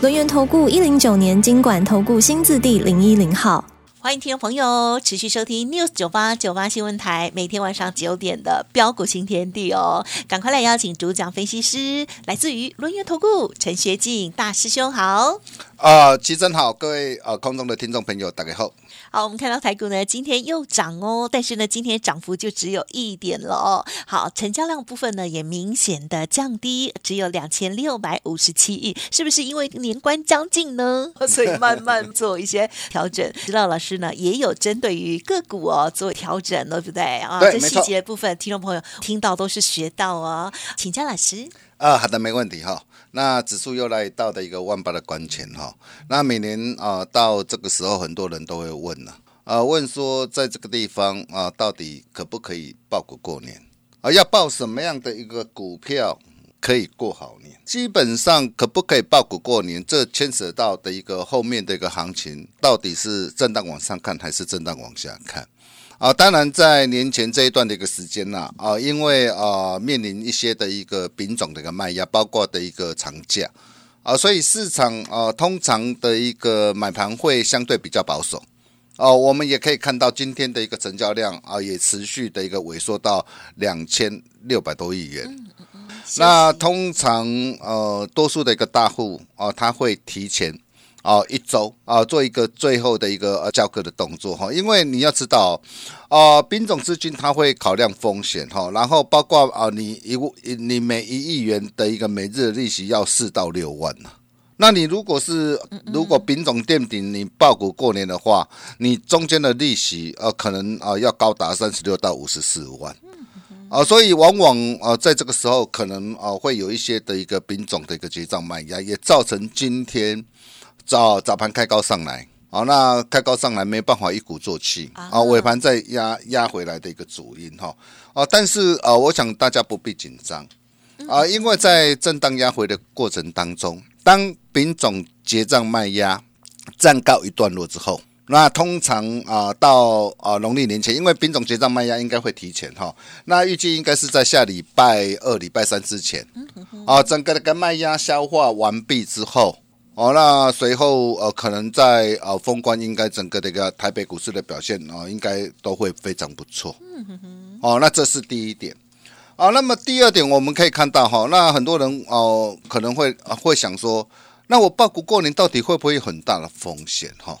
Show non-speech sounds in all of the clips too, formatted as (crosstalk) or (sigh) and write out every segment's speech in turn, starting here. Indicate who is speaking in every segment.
Speaker 1: 轮源投顾一零九年经管投顾新字第零一零号，
Speaker 2: 欢迎听众朋友持续收听 News 九八九八新闻台，每天晚上九点的标股新天地哦，赶快来邀请主讲分析师，来自于轮源投顾陈学进大师兄好。
Speaker 3: 啊，齐真好，各位呃空中的听众朋友，大家好。
Speaker 2: 好，我们看到台股呢，今天又涨哦，但是呢，今天涨幅就只有一点了哦。好，成交量部分呢也明显的降低，只有两千六百五十七亿，是不是因为年关将近呢？(laughs) 所以慢慢做一些调整。知道老师呢也有针对于个股哦做调整，对不对啊？
Speaker 3: 对，
Speaker 2: 这细节部分，听众朋友听到都是学到哦，请教老师。
Speaker 3: 啊，好的，没问题哈。那指数又来到的一个万八的关前哈。那每年啊到这个时候，很多人都会问了啊，问说在这个地方啊，到底可不可以报股过年啊？要报什么样的一个股票可以过好年？基本上可不可以报股过年？这牵涉到的一个后面的一个行情，到底是震荡往上看还是震荡往下看？啊，当然，在年前这一段的一个时间呐，啊，因为啊面临一些的一个品种的一个卖压，包括的一个长假，啊，所以市场啊通常的一个买盘会相对比较保守，哦，我们也可以看到今天的一个成交量啊也持续的一个萎缩到两千六百多亿元，那通常呃多数的一个大户啊，他会提前。哦，一周啊，做一个最后的一个呃交割的动作哈，因为你要知道，啊，兵种资金它会考量风险哈，然后包括啊，你一你每一亿元的一个每日利息要四到六万呐，那你如果是如果丙种垫底你爆股过年的话，你中间的利息呃可能啊要高达三十六到五十四万，啊，所以往往啊在这个时候可能啊会有一些的一个丙种的一个结账卖压，也造成今天。早早盘开高上来，好，那开高上来没办法一鼓作气。啊，尾盘再压压回来的一个主因哈，啊，但是啊，我想大家不必紧张。啊，因为在震荡压回的过程当中，当丙种结账卖压暂告一段落之后，那通常啊到啊农历年前，因为品种结账卖压应该会提前哈，那预计应该是在下礼拜二、礼拜三之前，啊，整个的个卖压消化完毕之后。哦，那随后呃，可能在呃封关，应该整个的一个台北股市的表现啊，应该都会非常不错。嗯哼哼。哦，那这是第一点。啊，那么第二点，我们可以看到哈，那很多人哦可能会会想说，那我报股过年到底会不会有很大的风险哈？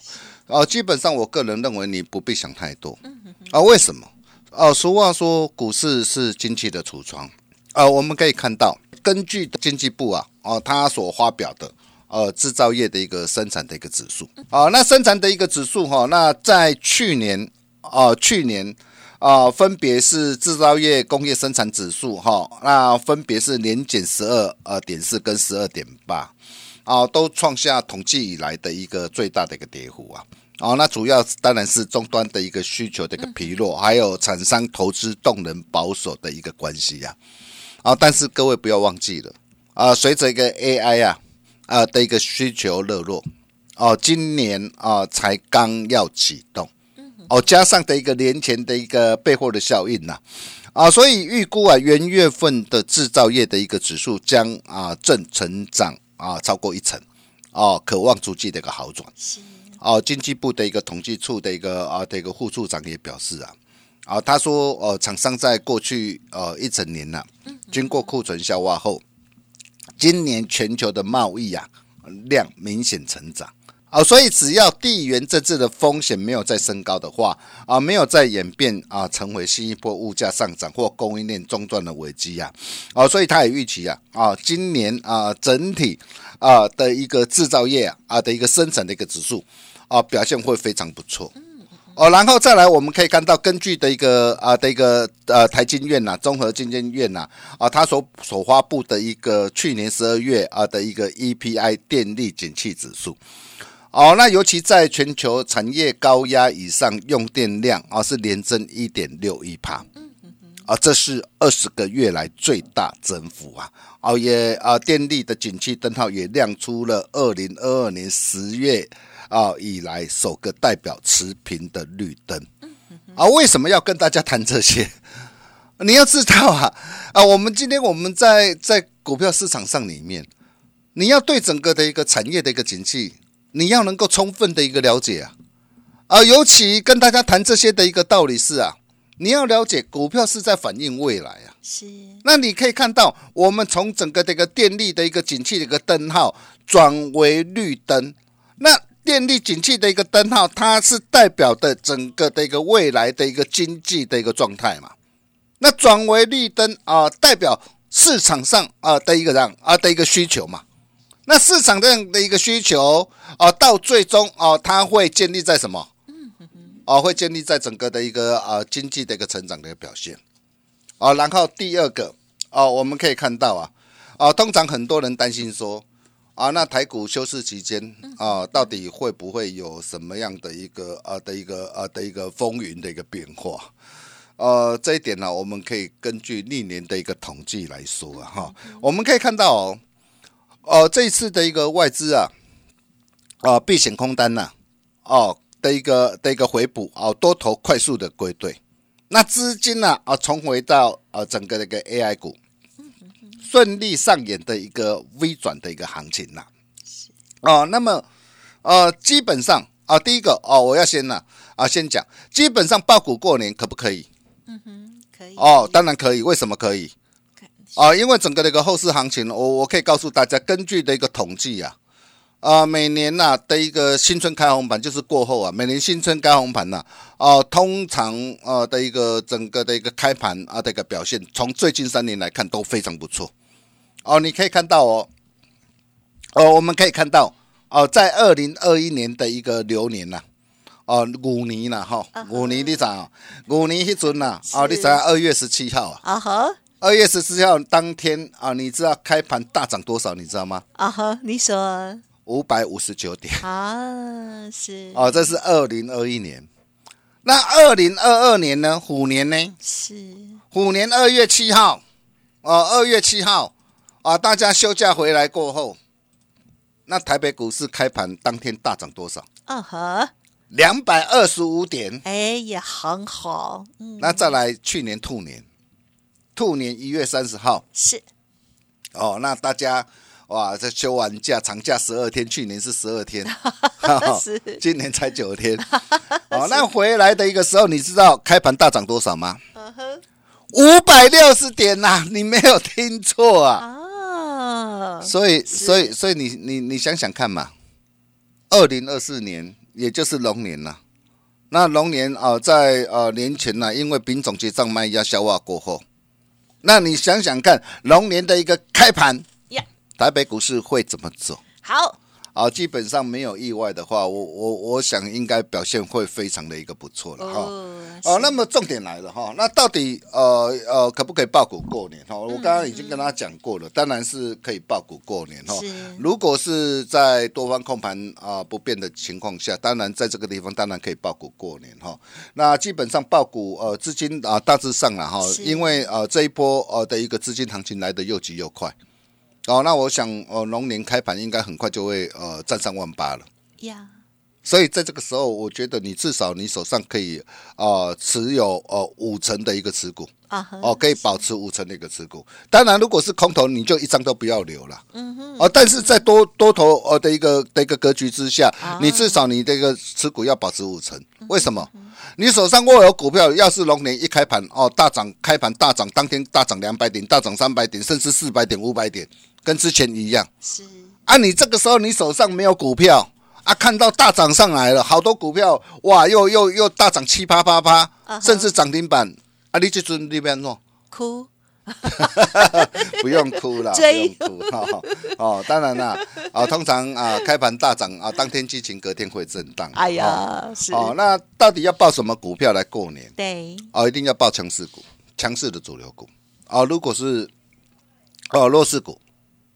Speaker 3: 啊，基本上我个人认为你不必想太多。嗯哼哼。啊，为什么？哦，俗话说股市是经济的橱窗。啊，我们可以看到，根据经济部啊，哦，他所发表的。呃，制造业的一个生产的一个指数啊，那生产的一个指数哈，那在去年啊，去年啊，分别是制造业工业生产指数哈，那分别是年减十二呃点四跟十二点八啊，都创下统计以来的一个最大的一个跌幅啊。哦，那主要当然是终端的一个需求的一个疲弱，还有厂商投资动能保守的一个关系呀。啊，但是各位不要忘记了啊，随着一个 AI 啊。啊的一个需求热络。哦，今年啊才刚要启动，哦，加上的一个年前的一个备货的效应呐，啊，所以预估啊元月份的制造业的一个指数将啊正成长啊超过一成，哦，渴望逐季的一个好转。哦，经济部的一个统计处的一个啊的一个副处长也表示啊，啊他说呃，厂商在过去呃一整年呐，经过库存消化后。今年全球的贸易啊量明显成长啊，所以只要地缘政治的风险没有再升高的话啊，没有再演变啊，成为新一波物价上涨或供应链中断的危机啊，啊，所以他也预期啊啊，今年啊整体啊的一个制造业啊的一个生产的一个指数啊表现会非常不错。哦，然后再来，我们可以看到，根据的一个啊的一个呃台经院呐，综合经济院呐啊，它所所发布的一个去年十二月啊的一个 EPI 电力景气指数。哦，那尤其在全球产业高压以上，用电量啊是连增一点六一帕，啊，这是二十个月来最大增幅啊！哦，也啊，电力的景气灯号也亮出了二零二二年十月。啊，以来首个代表持平的绿灯，啊，为什么要跟大家谈这些？(laughs) 你要知道啊，啊，我们今天我们在在股票市场上里面，你要对整个的一个产业的一个景气，你要能够充分的一个了解啊，啊，尤其跟大家谈这些的一个道理是啊，你要了解股票是在反映未来啊，
Speaker 2: 是，
Speaker 3: 那你可以看到，我们从整个这个电力的一个景气的一个灯号转为绿灯，那。电力景气的一个灯号，它是代表的整个的一个未来的一个经济的一个状态嘛？那转为绿灯啊，代表市场上啊的一个样啊的一个需求嘛？那市场这样的一个需求啊，到最终啊，它会建立在什么？哦，会建立在整个的一个啊经济的一个成长的一个表现。啊，然后第二个哦，我们可以看到啊，啊，通常很多人担心说。啊，那台股休市期间啊，到底会不会有什么样的一个啊的一个啊的一个风云的一个变化？呃，这一点呢，我们可以根据历年的一个统计来说啊，哈，我们可以看到哦，呃，这一次的一个外资啊，啊避险空单呐，哦的一个的一个回补啊，多头快速的归队，那资金呢啊重回到啊整个的一个 AI 股。顺利上演的一个微转的一个行情呐，哦，那么呃，基本上啊，第一个哦，我要先呢啊，先讲，基本上爆股过年可不可以？
Speaker 2: 嗯哼，可以。
Speaker 3: 哦，当然可以，为什么可以？啊，因为整个的一个后市行情，我我可以告诉大家，根据的一个统计啊。啊，每年呐的一个新春开红盘就是过后啊，每年新春开红盘呐，哦，通常啊的一个整个的一个开盘啊的一个表现，从最近三年来看都非常不错。哦，你可以看到哦，哦，我们可以看到哦，在二零二一年的一个流年呐，哦，五年呐哈，五年你咋？五年迄阵呐，哦，你知二月十七号啊？
Speaker 2: 啊哈，
Speaker 3: 二月十七号当天啊，你知道开盘大涨多少？你知道吗？
Speaker 2: 啊哈，你说。
Speaker 3: 五百五十九点
Speaker 2: 啊，是
Speaker 3: 哦，这是二零二一年。那二零二二年呢？虎年呢？
Speaker 2: 是
Speaker 3: 虎年二月七号哦，二月七号啊，大家休假回来过后，那台北股市开盘当天大涨多少？
Speaker 2: 嗯呵，
Speaker 3: 两百二十五点。
Speaker 2: 哎，也很好。
Speaker 3: 嗯，那再来去年兔年，兔年一月三十号
Speaker 2: 是
Speaker 3: 哦，那大家。哇，这休完假长假十二天，去年是十二天，(laughs)
Speaker 2: 是
Speaker 3: 今年才九天。(laughs) 哦，那回来的一个时候，你知道开盘大涨多少吗？五百六十点呐！你没有听错啊！啊，所以，所以，所以你你你想想看嘛，二零二四年也就是龙年了。那龙年啊，在呃年前呢，因为丙种结账卖压消化过后，那你想想看，龙年的一个开盘。台北股市会怎么走？
Speaker 2: 好，
Speaker 3: 啊，基本上没有意外的话，我我我想应该表现会非常的一个不错了哈。哦，那么重点来了哈，那到底呃呃可不可以爆股过年哈？我刚刚已经跟他讲过了，当然是可以爆股过年哈。如果是在多方控盘啊不变的情况下，当然在这个地方当然可以爆股过年哈。那基本上爆股呃资金啊大致上了哈，因为呃这一波呃的一个资金行情来的又急又快。哦，那我想，哦，龙年开盘应该很快就会呃站上万八了。呀，所以在这个时候，我觉得你至少你手上可以呃持有呃五成的一个持股啊，哦，可以保持五成的一个持股。当然，如果是空头，你就一张都不要留了。嗯哼。哦，但是在多多头呃的一个的一个格局之下，你至少你这个持股要保持五成。为什么？你手上握有股票，要是龙年一开盘哦大涨，开盘大涨，当天大涨两百点，大涨三百点，甚至四百点、五百点。跟之前一样，是啊，你这个时候你手上没有股票啊，看到大涨上来了，好多股票哇，又又又大涨七八八八，甚至涨停板啊，你这阵那边弄
Speaker 2: 哭 (laughs)
Speaker 3: 不用哭了，(laughs) 不
Speaker 2: 追
Speaker 3: 用哭哈。哦，当然啦，啊，通常啊，开盘大涨啊，当天激情，隔天会震荡。
Speaker 2: 哎
Speaker 3: 哦，
Speaker 2: 呀，是，
Speaker 3: 哦，那到底要报什么股票来过年？
Speaker 2: 对，
Speaker 3: 哦，一定要报强势股，强势的主流股。哦，如果是哦弱势股，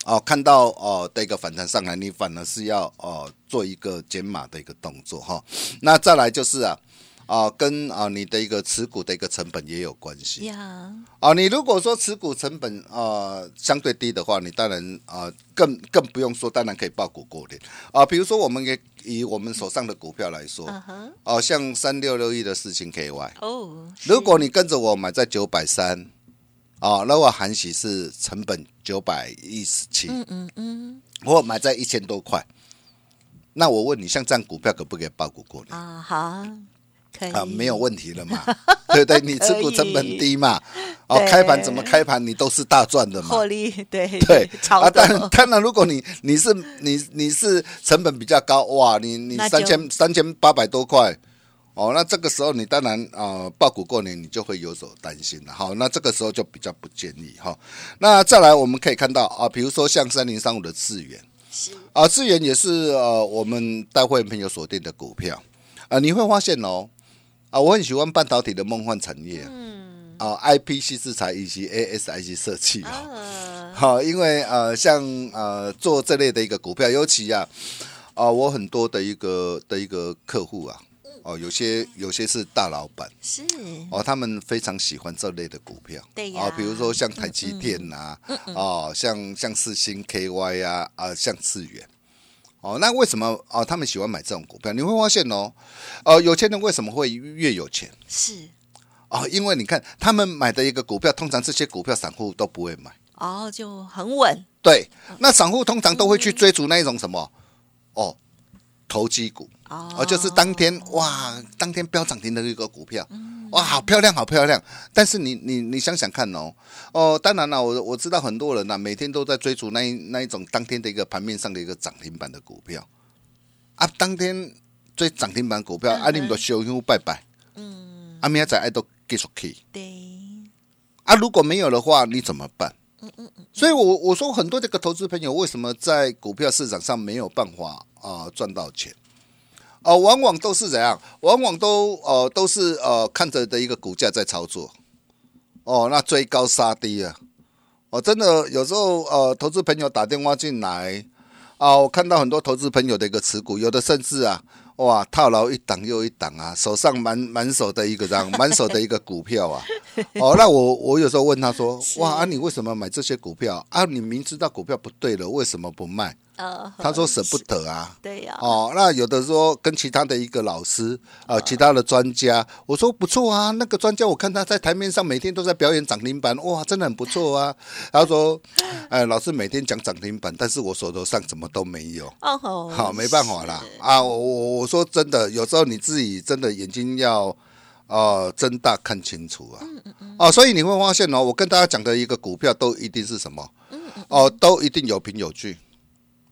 Speaker 3: 哦看到哦的一个反弹上来，你反而是要哦做一个减码的一个动作哈、那再来就是啊。啊，跟啊你的一个持股的一个成本也有关系
Speaker 2: 呀，
Speaker 3: 啊。你如果说持股成本呃相对低的话，你当然啊更更不用说，当然可以报股过年啊。比如说，我们也以我们手上的股票来说，哦、像三六六一的事情 KY，
Speaker 2: 哦，
Speaker 3: 如果你跟着我买在九百三，啊，那我含息是成本九百一十七，
Speaker 2: 嗯嗯嗯，
Speaker 3: 我买在一千多块，那我问你，像这样股票可不可以报股过年？
Speaker 2: 啊，好，可以。
Speaker 3: 啊，没有问题了嘛，(laughs) 对不对？你持股成本低嘛，哦，
Speaker 2: 对。
Speaker 3: 开盘怎么开盘你都是大赚的嘛。
Speaker 2: 获。利，对
Speaker 3: 对，
Speaker 2: 超
Speaker 3: 啊，当然，
Speaker 2: 的，
Speaker 3: 当然，如果你你是你你是成本比较高，哇，你你三千三千八百多块，哦，那这个时候你当然啊，报、股过年你就会有所担心了。好，那这个时候就比较不建议哈。那再来我们可以看到啊，比如说像三零三五的智源
Speaker 2: 是，
Speaker 3: 啊，智源也是呃我们带会员朋友锁定的股票啊，你会发现哦啊，我很喜欢半导体的梦幻产业，
Speaker 2: 嗯，
Speaker 3: 啊，IPC 制裁以及 ASIC 设计哦。
Speaker 2: 啊，
Speaker 3: 好，因为呃，像呃做这类的一个股票，尤其啊，啊、我很多的一个的一个客户啊，哦，有些有些是大老板。
Speaker 2: 是，
Speaker 3: 哦，他们非常喜欢这类的股票，
Speaker 2: 对呀。
Speaker 3: 哦，比如说像台积电呐、哦，像像四星 KY 啊，啊，像智源。哦，那为什么哦他们喜欢买这种股票？你会发现哦，呃，有钱人为什么会越有钱？
Speaker 2: 是，
Speaker 3: 哦，因为你看他们买的一个股票，通常这些股票散户都不会买。
Speaker 2: 哦，就很稳，
Speaker 3: 对，那散户通常都会去追逐那一种什么？哦，投机股。
Speaker 2: 哦。
Speaker 3: 哦，就是当天哇，当天飙涨停的一个股票，哇，好漂亮，好漂亮。但是你你你想想看哦，哦，当然了，我我知道很多人呐、每天都在追逐那一那一种当天的一个盘面上的一个涨停板的股票。啊，当天追涨停板股票，啊，你们都修修拜拜，
Speaker 2: 嗯，
Speaker 3: 啊，明仔载爱都继续去。
Speaker 2: 对，
Speaker 3: 啊，如果没有的话，你怎么办？所以我我说很多这个投资朋友为什么在股票市场上没有办法啊、赚到钱？哦、往往都是怎样？往往都呃都是呃看着的一个股价在操作，哦，那追高杀低啊！哦，真的有时候呃，投资朋友打电话进来啊，我看到很多投资朋友的一个持股，有的甚至啊，哇，套牢一档又一档啊，手上满满手的一个这样满手的一个股票啊，(laughs) 哦，那我我有时候问他说，哇，啊，你为什么买这些股票啊？你明知道股票不对了，为什么不卖？
Speaker 2: 呃，
Speaker 3: 他说舍不得啊。
Speaker 2: 对呀，
Speaker 3: 哦，那有的说跟其他的一个老师啊、其他的专家，我说不错啊，那个专家我看他在台面上每天都在表演涨停板，哇，真的很不错啊。他说，哎，老师每天讲涨停板，但是我手头上什么都没有。
Speaker 2: 哦吼，
Speaker 3: 好，没办法啦啊！我我我说真的，有时候你自己真的眼睛要呃睁大看清楚啊。哦，所以你会发现哦，我跟大家讲的一个股票都一定是什么？哦，都一定有凭有据，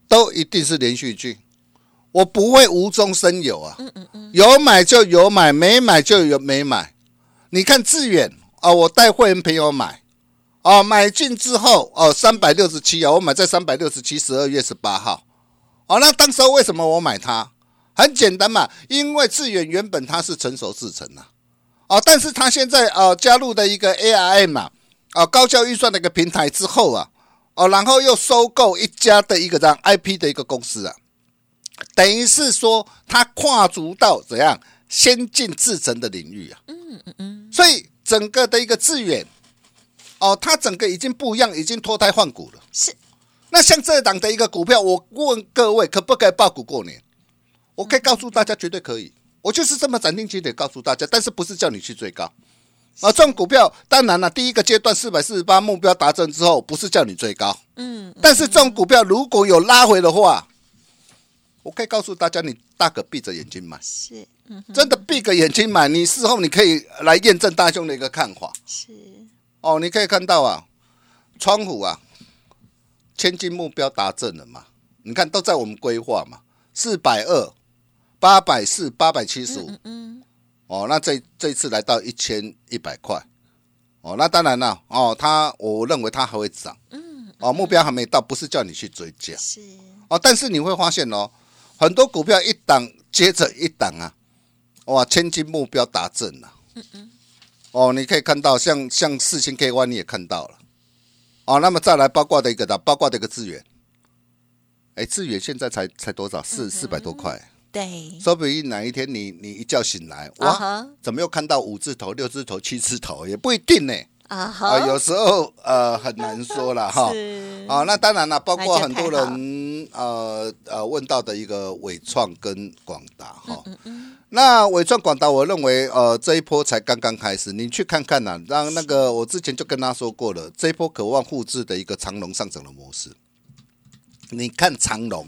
Speaker 3: 都一定是连续剧。我不会无中生有啊，有买就有买，没买就有没买。你看致远啊，我带会员朋友买，哦，买进之后哦，三百六十七啊，我买在三百六十七，十二月十八号。哦，那当时候为什么我买它？很简单嘛，因为致远原本它是成熟制成啊，哦，但是他现在呃加入的一个 ARM 啊，啊、高效预算的一个平台之后啊，哦，然后又收购一家的一个这样 IP 的一个公司啊，等于是说他跨足到怎样先进制程的领域啊，嗯嗯嗯，所以整个的一个致远，哦，它整个已经不一样，已经脱胎换骨了。
Speaker 2: 是
Speaker 3: 那像这档的一个股票，我问各位可不可以爆股过年？我可以告诉大家，绝对可以。我就是这么斩钉截铁告诉大家，但是不是叫你去追高啊？这种股票当然了，第一个阶段四百四十八目标达成之后，不是叫你追高，
Speaker 2: 嗯，
Speaker 3: 但是这种股票如果有拉回的话，我可以告诉大家，你大可闭着眼睛买，
Speaker 2: 是，嗯，
Speaker 3: 真的闭个眼睛买，你事后你可以来验证大兄的一个看法。
Speaker 2: 是，
Speaker 3: 哦，你可以看到啊，窗户啊，千金目标达阵了嘛？你看都在我们规划嘛，四百二、八百四、八百七十五。哦，那这这一次来到一千一百块，哦，那当然了，哦，它我认为它还会涨，嗯，哦，目标还没到，不是叫你去追加，
Speaker 2: 是。
Speaker 3: 哦，但是你会发现哦，很多股票一档接着一档啊，哇，千金目标达阵了，嗯嗯，哦，你可以看到像像四千 K Y 你也看到了，哦，那么再来包括的一个的，包括的一个资源，哎，资源现在才才多少？四四百多块。
Speaker 2: 对，
Speaker 3: 说不定哪一天你你一觉醒来，
Speaker 2: 啊
Speaker 3: 哇
Speaker 2: 哈，
Speaker 3: 怎么又看到五字头、六字头、七字头？也不一定呢。
Speaker 2: 啊
Speaker 3: 啊，
Speaker 2: 哈，
Speaker 3: 有时候呃很难说了 (laughs) 哈。
Speaker 2: 是
Speaker 3: 啊，那当然了，包括很多人呃呃问到的一个伟创跟广达哈。
Speaker 2: 嗯嗯，
Speaker 3: 那伟创广达，我认为呃这一波才刚刚开始，你去看看呐、让那个我之前就跟他说过了，这一波渴望复制的一个长龙上涨的模式。你看长龙，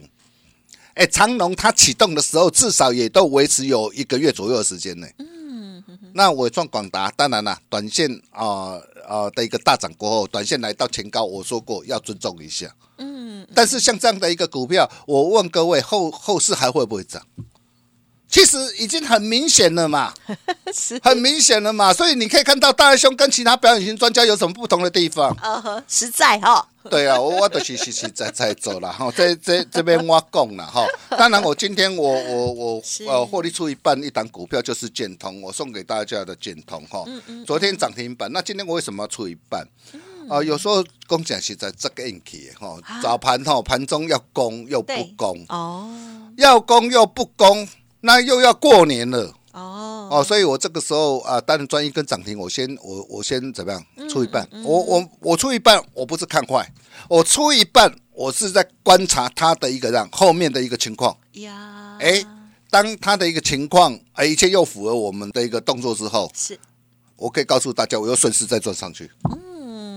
Speaker 3: 哎，长隆它启动的时候至少也都维持有一个月左右的时间呢。嗯，那我创广达当然啦，短线啊啊、呃的一个大涨过后，短线来到前高，我说过要尊重一下。
Speaker 2: 嗯，
Speaker 3: 但是像这样的一个股票，我问各位后后市还会不会涨？其实已经很明显了嘛，(laughs)
Speaker 2: 是。
Speaker 3: 很明显了嘛，所以你可以看到大兄跟其他表演型专家有什么不同的地方？
Speaker 2: 啊 (laughs) 哈，实在哈，
Speaker 3: 对啊，我我都是实实在在做了哈，(laughs) 这这这边我讲了哈。当然，我今天我我我
Speaker 2: 是。
Speaker 3: 呃获利出一半，一档股票就是建通，我送给大家的建通哈。昨天涨停板，那今天我为什么要出一半？啊、有时候讲讲是在这个运气的哈，早盘哈盘中要攻又不攻，
Speaker 2: 哦。
Speaker 3: 要攻又不攻，那又要过年了。
Speaker 2: 哦。
Speaker 3: 哦，所以我这个时候啊，当然专一跟涨停，我先我我先怎么样出一半，我我我出一半，我不是看坏，我出一半，我是在观察它的一个让后面的一个情况，
Speaker 2: 呀，
Speaker 3: 哎，当它的一个情况，哎，一切又符合我们的一个动作之后，
Speaker 2: 是。
Speaker 3: 我可以告诉大家，我又顺势再转上去。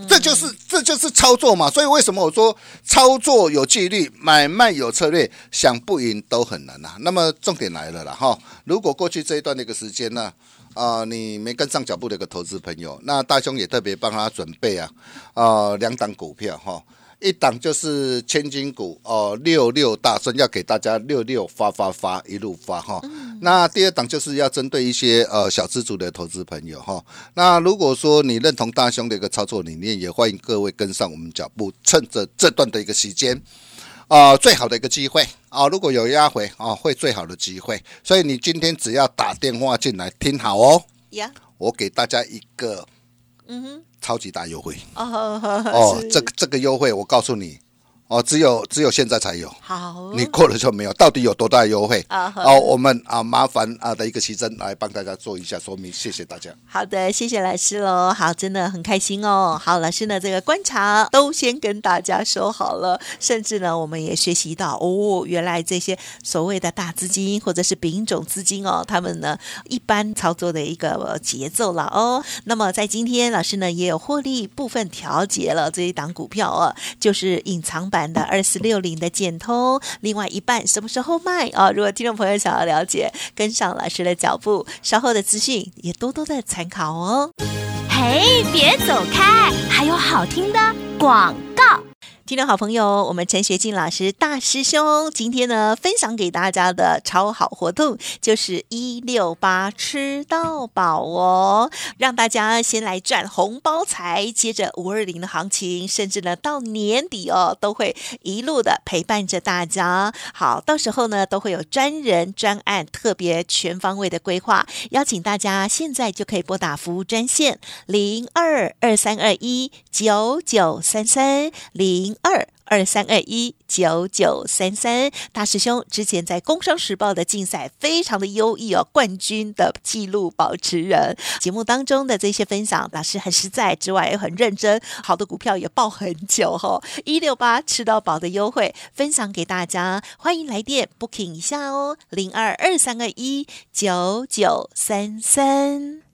Speaker 3: 这就是这就是操作嘛，所以为什么我说操作有纪律，买卖有策略，想不赢都很难呐、那么重点来了啦哈，如果过去这一段的一个时间呢，啊、你没跟上脚步的一个投资朋友，那大兄也特别帮他准备啊，啊、两档股票哈。一档就是千金股哦，六六大顺要给大家六六发发发一路发哈。那第二档就是要针对一些呃小资族的投资朋友哈。那如果说你认同大兄的一个操作理念，也欢迎各位跟上我们脚步，趁着这段的一个时间。啊、最好的一个机会啊、如果有压回啊、会最好的机会。所以你今天只要打电话进来，听好哦，
Speaker 2: 呀，
Speaker 3: 我给大家一个
Speaker 2: 嗯哼，
Speaker 3: 超级大优惠。
Speaker 2: 哦
Speaker 3: 哦，这个这个优惠我告诉你哦，只有只有现在才有。
Speaker 2: 好，
Speaker 3: 你过了就没有，到底有多大优惠？
Speaker 2: 啊哈
Speaker 3: 哦，我们啊麻烦啊的一个奇珍来帮大家做一下说明，谢谢大家。
Speaker 2: 好的，谢谢老师喽。好，真的很开心哦。好，老师呢，这个观察都先跟大家说好了，甚至呢，我们也学习到哦，原来这些所谓的大资金或者是丙种资金哦，他们呢一般操作的一个呃节奏了哦。那么在今天，老师呢也有获利部分调节了这一档股票哦，就是隐藏版版的二四六零的建通，另外一半什么时候卖啊、如果听众朋友想要了解，跟上老师的脚步，稍后的资讯也多多的参考哦。
Speaker 4: 嘿，别走开，还有好听的广告。
Speaker 2: 听众好朋友，我们陈学进老师大师兄今天呢分享给大家的超好活动就是一六八吃到饱哦，让大家先来赚红包财，接着五二零的行情，甚至呢到年底哦都会一路的陪伴着大家。好，到时候呢都会有专人专案特别全方位的规划，邀请大家现在就可以拨打服务专线零二二三二一九九三三零二二三二一九九三三。大师兄之前在《工商时报》的竞赛非常的优异哦，冠军的纪录保持人。节目当中的这些分享，老师很实在之外，也很认真，好的股票也报很久哈、哦。一六八吃到饱的优惠分享给大家，欢迎来电 booking 一下哦，零二二三二一九九三三。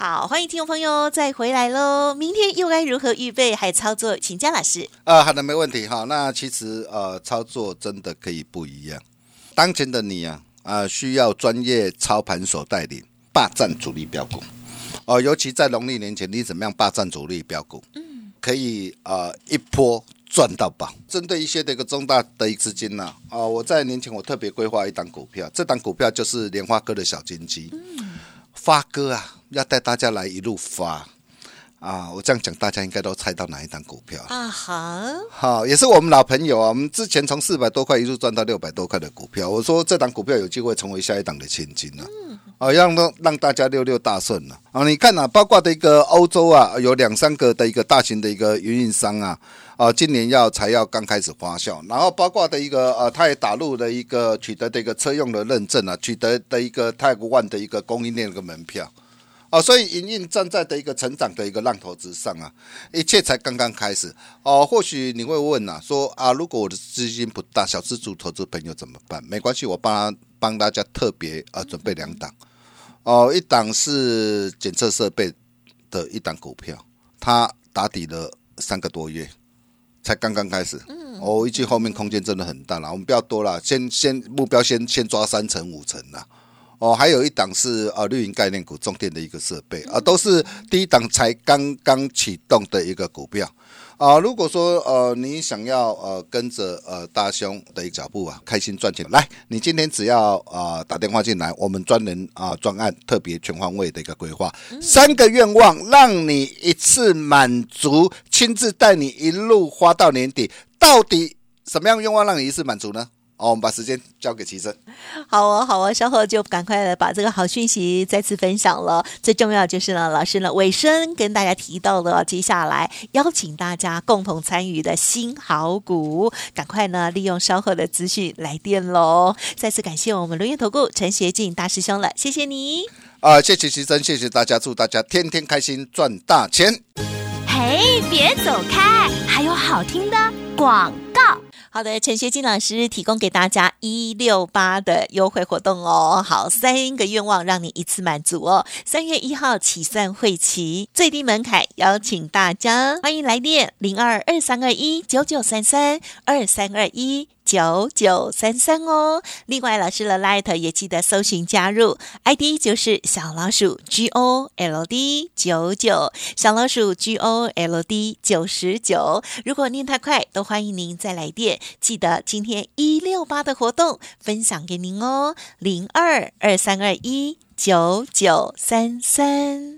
Speaker 2: 好，欢迎听众朋友再回来喽。明天又该如何预备还操作？请江老师。
Speaker 3: 啊，好的，没问题哈。那其实呃，操作真的可以不一样。当前的你啊，啊，需要专业操盘手带领，霸占主力标股。哦，尤其在农历年前，你怎么样霸占主力标股？嗯，可以呃一波赚到宝。针对一些的一个重大的一个资金呢，啊，我在年前我特别规划一档股票，这档股票就是莲花哥的小金鸡。嗯，发哥啊，要带大家来一路发。啊，我这样讲，大家应该都猜到哪一档股票
Speaker 2: 啊？哈，
Speaker 3: 好，也是我们老朋友啊。我们之前从四百多块一路赚到六百多块的股票，我说这档股票有机会成为下一档的千金了。嗯，啊，让让让大家六六大顺了。啊，你看啊，包括的一个欧洲啊，有两三个的一个大型的一个运营商啊，啊，今年要才要刚开始发酵，然后包括的一个呃，他也打入了一个取得的一个车用的认证啊，取得的一个泰国万的一个供应链的门票。哦，所以营运站在的一个成长的一个浪头之上啊，一切才刚刚开始哦。或许你会问呐，说啊，如果我的资金不大，小资主投资朋友怎么办？没关系，我帮帮大家特别啊准备两档哦，一档是检测设备的一档股票，它打底了三个多月，才刚刚开始。嗯，哦，预计后面空间真的很大了。我们不要多了，先先目标先先抓三成五成啦。哦，还有一档是呃绿营概念股中电的一个设备啊，都是第一档才刚刚启动的一个股票啊。如果说呃你想要呃跟着呃大兄的一个脚步啊，开心赚钱，来，你今天只要啊打电话进来，我们专人啊专案特别全方位的一个规划，三个愿望让你一次满足，亲自带你一路花到年底，到底什么样愿望让你一次满足呢？好，我们把时间交给齐生。
Speaker 2: 好哦，好哦，稍后就赶快的把这个好讯息再次分享了。最重要就是呢，老师呢尾声跟大家提到了，接下来邀请大家共同参与的新好股，赶快呢利用稍后的资讯来电喽。再次感谢我们龙岩投顾陈学进大师兄了，谢谢你。
Speaker 3: 啊，谢谢齐生，谢谢大家，祝大家天天开心，赚大钱。
Speaker 4: 嘿，别走开，还有好听的广告。
Speaker 2: 好的，陈学金老师提供给大家一六八的优惠活动哦。好，三个愿望让你一次满足哦。三月一号起算会期，最低门槛，邀请大家欢迎来电零二二三二一九九三三二三二一。九九三三哦，另外老师的 Light 也记得搜寻加入，ID 就是小老鼠 G O L D 九九，小老鼠 G O L D 九十九。如果念太快，都欢迎您再来电。记得今天一六八的活动分享给您哦，零二二三二一九九三三。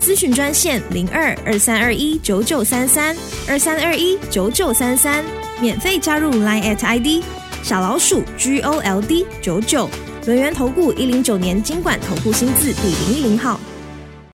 Speaker 1: 咨询专线零二二三二一九九三三二三二一九九三三，免费加入 Line at ID 小老鼠 G O L D 九九，轮源投顾一零九年经管投顾新字第零一零号。